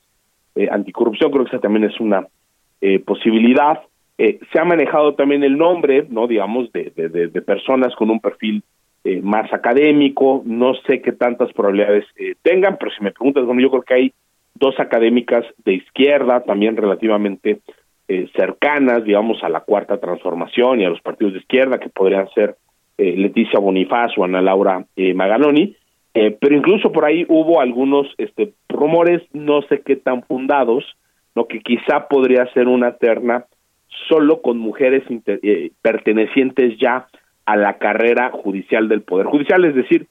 eh, anticorrupción, creo que esa también es una eh, posibilidad. Eh, se ha manejado también el nombre, ¿no? Digamos, de, de, de, personas con un perfil eh, más académico, no sé qué tantas probabilidades tengan, pero si me preguntas, bueno, yo creo que hay dos académicas de izquierda, también relativamente eh, cercanas, digamos, a la cuarta transformación y a los partidos de izquierda, que podrían ser eh, Leticia Bonifaz o Ana Laura eh, Magaloni, pero incluso por ahí hubo algunos este, rumores, no sé qué tan fundados, no que quizá podría ser una terna solo con mujeres pertenecientes ya a la carrera judicial del Poder Judicial, es decir,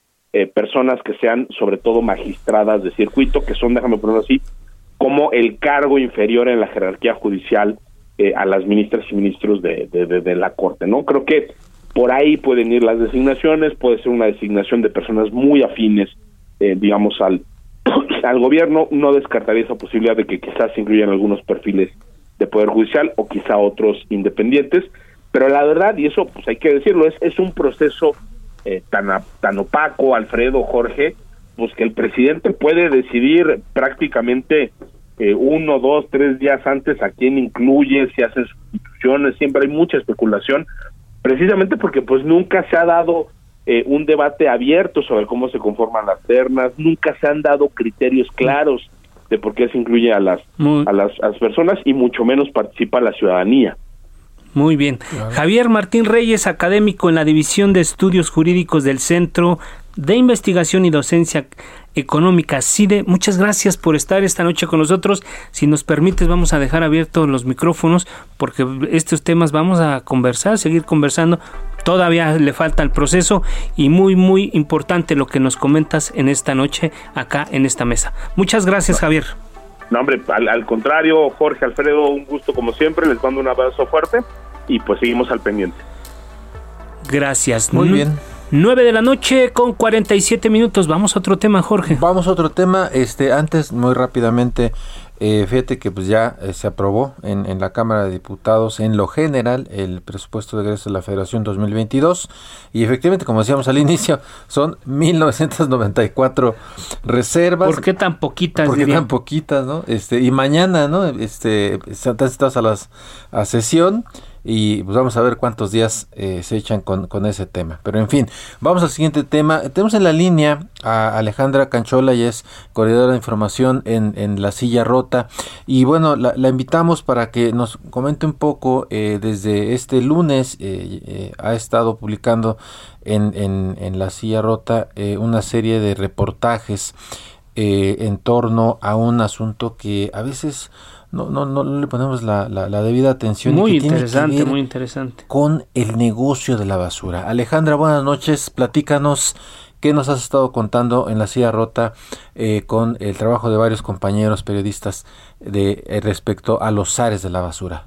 personas que sean sobre todo magistradas de circuito, que son, déjame ponerlo así, como el cargo inferior en la jerarquía judicial eh, a las ministras y ministros de, de, la Corte, ¿no? Creo que por ahí pueden ir las designaciones, puede ser una designación de personas muy afines, eh, digamos, al, al gobierno. No descartaría esa posibilidad de que quizás se incluyan algunos perfiles de Poder Judicial o quizá otros independientes, pero la verdad, y eso pues hay que decirlo, es, es un proceso eh, tan, tan opaco, Alfredo, Jorge, pues que el presidente puede decidir prácticamente eh, uno, dos, tres días antes a quién incluye, si hace sustituciones, siempre hay mucha especulación, precisamente porque pues nunca se ha dado eh, un debate abierto sobre cómo se conforman las ternas, nunca se han dado criterios claros de por qué se incluye a las, a las, a las personas y mucho menos participa la ciudadanía. Muy bien. Javier Martín Reyes, académico en la División de Estudios Jurídicos del Centro de Investigación y Docencia Económica CIDE. Muchas gracias por estar esta noche con nosotros. Si nos permites, vamos a dejar abiertos los micrófonos porque estos temas vamos a conversar, seguir conversando. Todavía le falta el proceso y muy, muy importante lo que nos comentas en esta noche acá en esta mesa. Muchas gracias, Javier. No, hombre, al, contrario, Jorge, Alfredo, un gusto como siempre, les mando un abrazo fuerte y pues seguimos al pendiente. Gracias. Muy bien. 9 de la noche con 47 minutos. Vamos a otro tema, Jorge. Vamos a otro tema. Este, antes, muy rápidamente, eh, fíjate que pues ya eh, se aprobó en, en, la Cámara de Diputados en lo general el presupuesto de egreso de la Federación 2022 y efectivamente como decíamos al inicio son 1994 reservas. ¿Por qué tan poquitas? ¿Por qué tan poquitas, no? Este y mañana, ¿no? Este están citadas a las a sesión y pues vamos a ver cuántos días eh, se echan con, con, ese tema. Pero en fin, vamos al siguiente tema. Tenemos en la línea a Alejandra Canchola, y es coordinadora de información en, en La Silla Rota. Y bueno, la, invitamos para que nos comente un poco eh, desde este lunes. Eh, ha estado publicando en, en, en La Silla Rota una serie de reportajes en torno a un asunto que a veces no, no, no le ponemos la, la, debida atención. Muy interesante, muy interesante. Con el negocio de la basura. Alejandra, buenas noches. Platícanos qué nos has estado contando en la silla rota eh, con el trabajo de varios compañeros periodistas de eh, respecto a los zares de la basura.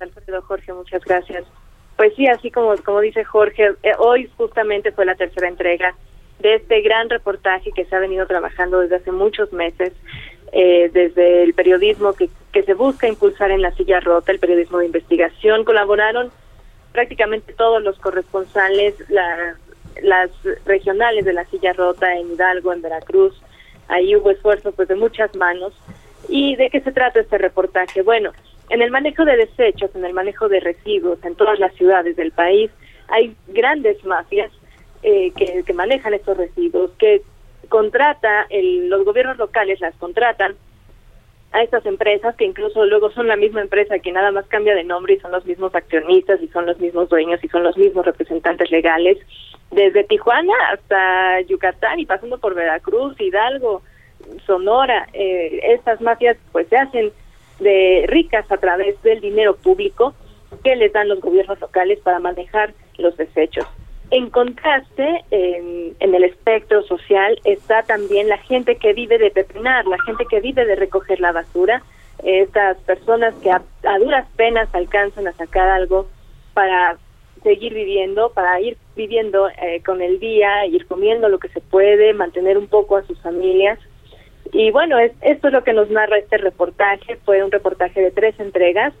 Alfredo Jorge, muchas gracias. Pues sí, así como, como dice Jorge, eh, hoy justamente fue la tercera entrega de este gran reportaje que se ha venido trabajando desde hace muchos meses eh, desde el periodismo que, que se busca impulsar en la silla rota, el periodismo de investigación, colaboraron prácticamente todos los corresponsales, las regionales de la silla rota en Hidalgo, en Veracruz. Ahí hubo esfuerzo pues de muchas manos. ¿Y de qué se trata este reportaje? Bueno, en el manejo de desechos, en el manejo de residuos en todas las ciudades del país, hay grandes mafias eh, que, que manejan estos residuos, que contrata, el, los gobiernos locales las contratan a estas empresas que incluso luego son la misma empresa que nada más cambia de nombre y son los mismos accionistas y son los mismos dueños y son los mismos representantes legales desde Tijuana hasta Yucatán y pasando por Veracruz, Hidalgo, Sonora, eh, estas mafias pues se hacen de ricas a través del dinero público que les dan los gobiernos locales para manejar los desechos. En contraste, en, el espectro social está también la gente que vive de pepinar, la gente que vive de recoger la basura, estas personas que a, duras penas alcanzan a sacar algo para seguir viviendo, para ir viviendo eh, con el día, ir comiendo lo que se puede, mantener un poco a sus familias. Y bueno, es, esto es lo que nos narra este reportaje. Fue un reportaje de tres entregas.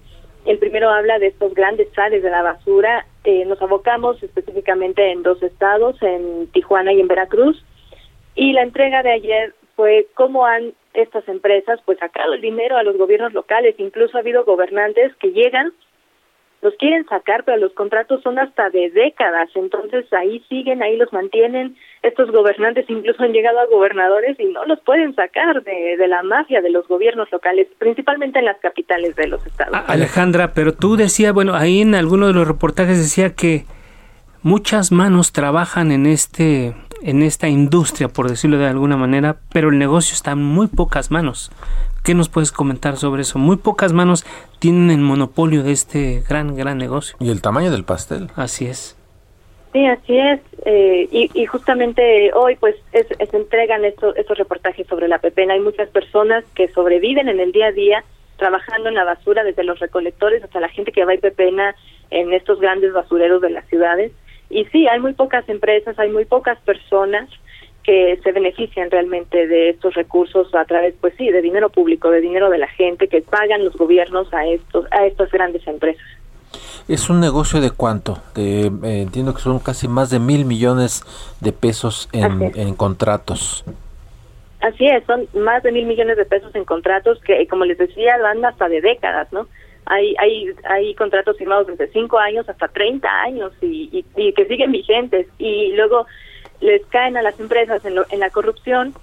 El primero habla de estos grandes sales de la basura. Eh, nos abocamos específicamente en dos estados, en Tijuana y en Veracruz, y la entrega de ayer fue cómo han estas empresas pues sacado el dinero a los gobiernos locales, incluso ha habido gobernantes que llegan los quieren sacar, pero los contratos son hasta de décadas, entonces ahí siguen, ahí los mantienen. Estos gobernantes incluso han llegado a gobernadores y no los pueden sacar de, de la mafia de los gobiernos locales, principalmente en las capitales de los estados. Alejandra, pero tú decías, bueno, ahí en alguno de los reportajes decía que muchas manos trabajan en este en esta industria, por decirlo de alguna manera, pero el negocio está en muy pocas manos. ¿Qué nos puedes comentar sobre eso? Muy pocas manos tienen el monopolio de este gran, gran negocio. Y el tamaño del pastel. Así es. Sí, así es. Eh, y, justamente hoy pues se entregan estos, estos reportajes sobre la pepena. Hay muchas personas que sobreviven en el día a día trabajando en la basura, desde los recolectores hasta la gente que va a ir pepena en estos grandes basureros de las ciudades. Y sí, hay muy pocas empresas, hay muy pocas personas que se benefician realmente de estos recursos a través, pues sí, de dinero público, de dinero de la gente que pagan los gobiernos a estos a estas grandes empresas. Es un negocio de cuánto? De, eh, entiendo que son casi más de mil millones de pesos en, contratos. Así es, son más de mil millones de pesos en contratos que, como les decía, van hasta de décadas, ¿no? Hay, hay, hay contratos firmados desde cinco años hasta 30 años y, y que siguen vigentes. Y luego les caen a las empresas en, en la corrupción,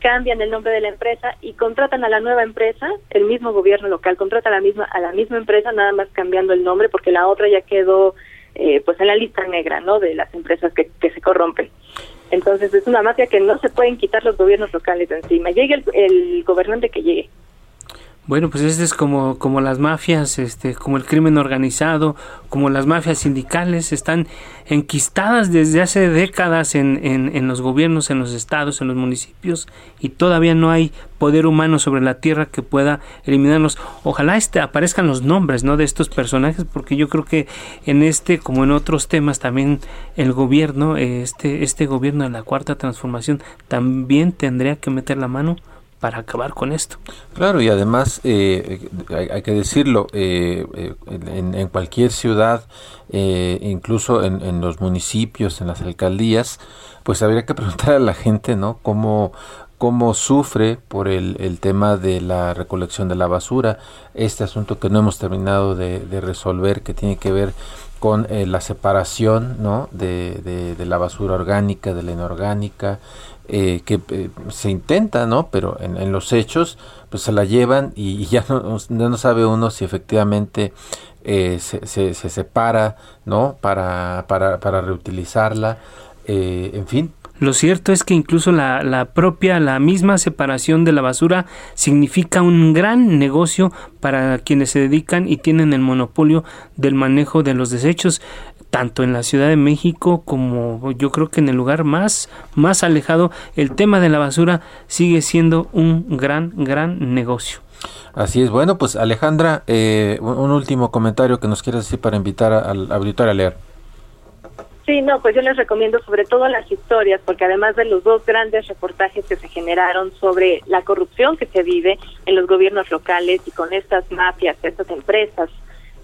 cambian el nombre de la empresa y contratan a la nueva empresa, el mismo gobierno local contrata a la misma a la misma empresa nada más cambiando el nombre porque la otra ya quedó eh, pues en la lista negra, ¿no? De las empresas que, que se corrompen. Entonces es una mafia que no se pueden quitar los gobiernos locales de encima. Llegue el, el gobernante que llegue. Bueno, pues este es como, como las mafias, este, como el crimen organizado, como las mafias sindicales, están enquistadas desde hace décadas en, en, los gobiernos, en los estados, en los municipios, y todavía no hay poder humano sobre la tierra que pueda eliminarlos. Ojalá este, aparezcan los nombres ¿no? de estos personajes, porque yo creo que en este, como en otros temas, también el gobierno, este, este gobierno de la cuarta transformación, también tendría que meter la mano para acabar con esto. Claro, y además eh, hay, que decirlo, eh, eh, en, cualquier ciudad, incluso en, los municipios, en las alcaldías, pues habría que preguntar a la gente, ¿no? Cómo, cómo sufre por el, tema de la recolección de la basura, este asunto que no hemos terminado de, resolver, que tiene que ver con la separación ¿no? de, la basura orgánica de la inorgánica, eh, que eh, se intenta, ¿no? Pero en, los hechos, pues se la llevan y, ya no, no, sabe uno si efectivamente eh, se, se, separa, ¿no? Para, para, para reutilizarla, en fin. Lo cierto es que incluso la, la propia, la misma separación de la basura significa un gran negocio para quienes se dedican y tienen el monopolio del manejo de los desechos tanto en la Ciudad de México como yo creo que en el lugar más, más alejado, el tema de la basura sigue siendo un gran, gran negocio. Así es. Bueno, pues Alejandra, eh, un, último comentario que nos quieras decir para invitar al auditorio a leer. Sí, no, pues yo les recomiendo sobre todo las historias, porque además de los dos grandes reportajes que se generaron sobre la corrupción que se vive en los gobiernos locales y con estas mafias, estas empresas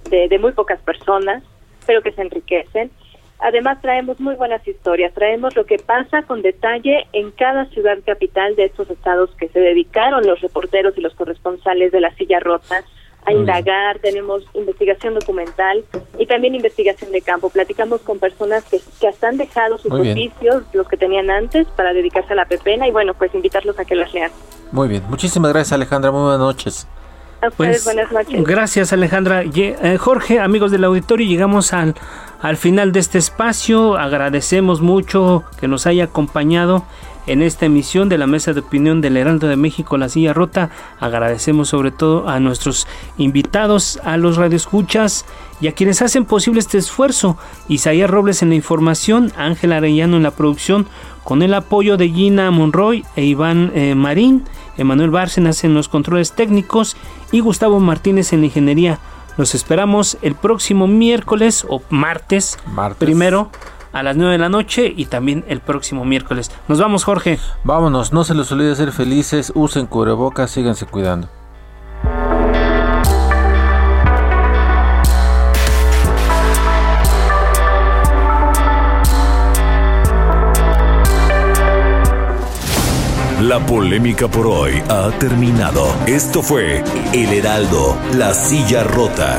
de, de muy pocas personas, pero que se enriquecen, además traemos muy buenas historias, traemos lo que pasa con detalle en cada ciudad capital de estos estados que se dedicaron los reporteros y los corresponsales de la silla rota a indagar, tenemos investigación documental y también investigación de campo. Platicamos con personas que, que hasta han dejado sus oficios, los que tenían antes, para dedicarse a la pepena y bueno, pues invitarlos a que las lean. Muy bien, muchísimas gracias Alejandra, muy buenas noches. A ustedes, buenas noches. Gracias Alejandra. Eh, Jorge, amigos del auditorio, llegamos al, al final de este espacio. Agradecemos mucho que nos haya acompañado en esta emisión de la mesa de opinión del Heraldo de México, La Silla Rota. Agradecemos sobre todo a nuestros invitados, a los radioescuchas y a quienes hacen posible este esfuerzo. Isaías Robles en la información, Ángel Arellano en la producción, con el apoyo de Gina Monroy e Iván eh, Marín, Emanuel Bárcenas en los controles técnicos y Gustavo Martínez en la ingeniería. Los esperamos el próximo miércoles o martes, martes. primero a las 9 de la noche y también el próximo miércoles. Nos vamos, Jorge. Vámonos, no se les olvide ser felices, usen cubrebocas, síganse cuidando. La polémica por hoy ha terminado. Esto fue El Heraldo, la silla rota.